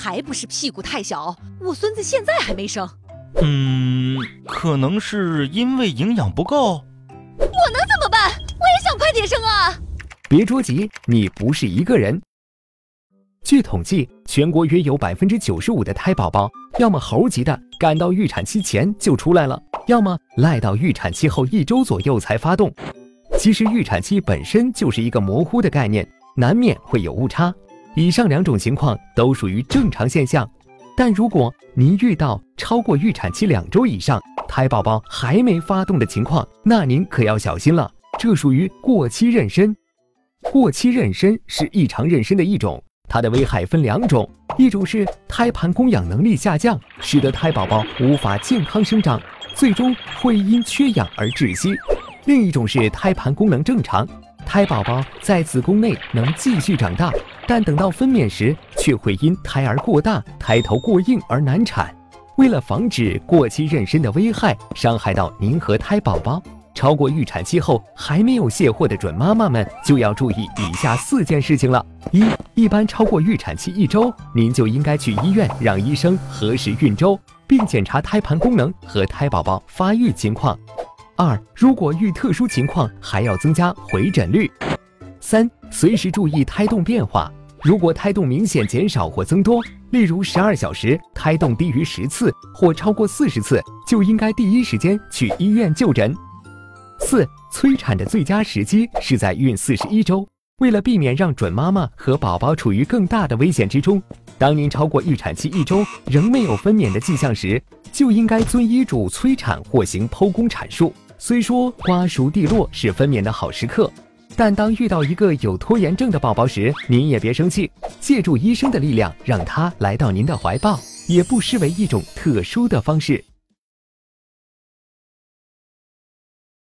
还不是屁股太小？我孙子现在还没生。嗯，可能是因为营养不够。我能怎么办？我也想快点生啊！别着急，你不是一个人。据统计，全国约有百分之九十五的胎宝宝，要么猴急的赶到预产期前就出来了，要么赖到预产期后一周左右才发动。其实预产期本身就是一个模糊的概念，难免会有误差。以上两种情况都属于正常现象。但如果您遇到超过预产期两周以上，胎宝宝还没发动的情况，那您可要小心了，这属于过期妊娠。过期妊娠是异常妊娠的一种，它的危害分两种，一种是胎盘供氧能力下降，使得胎宝宝无法健康生长，最终会因缺氧而窒息；另一种是胎盘功能正常。胎宝宝在子宫内能继续长大，但等到分娩时却会因胎儿过大、胎头过硬而难产。为了防止过期妊娠的危害伤害到您和胎宝宝，超过预产期后还没有卸货的准妈妈们就要注意以下四件事情了：一、一般超过预产期一周，您就应该去医院让医生核实孕周，并检查胎盘功能和胎宝宝发育情况。二，如果遇特殊情况，还要增加回诊率。三，随时注意胎动变化，如果胎动明显减少或增多，例如十二小时胎动低于十次或超过四十次，就应该第一时间去医院就诊。四，催产的最佳时机是在孕四十一周，为了避免让准妈妈和宝宝处于更大的危险之中，当您超过预产期一周仍没有分娩的迹象时，就应该遵医嘱催产或行剖宫产术。虽说瓜熟蒂落是分娩的好时刻，但当遇到一个有拖延症的宝宝时，您也别生气，借助医生的力量让他来到您的怀抱，也不失为一种特殊的方式。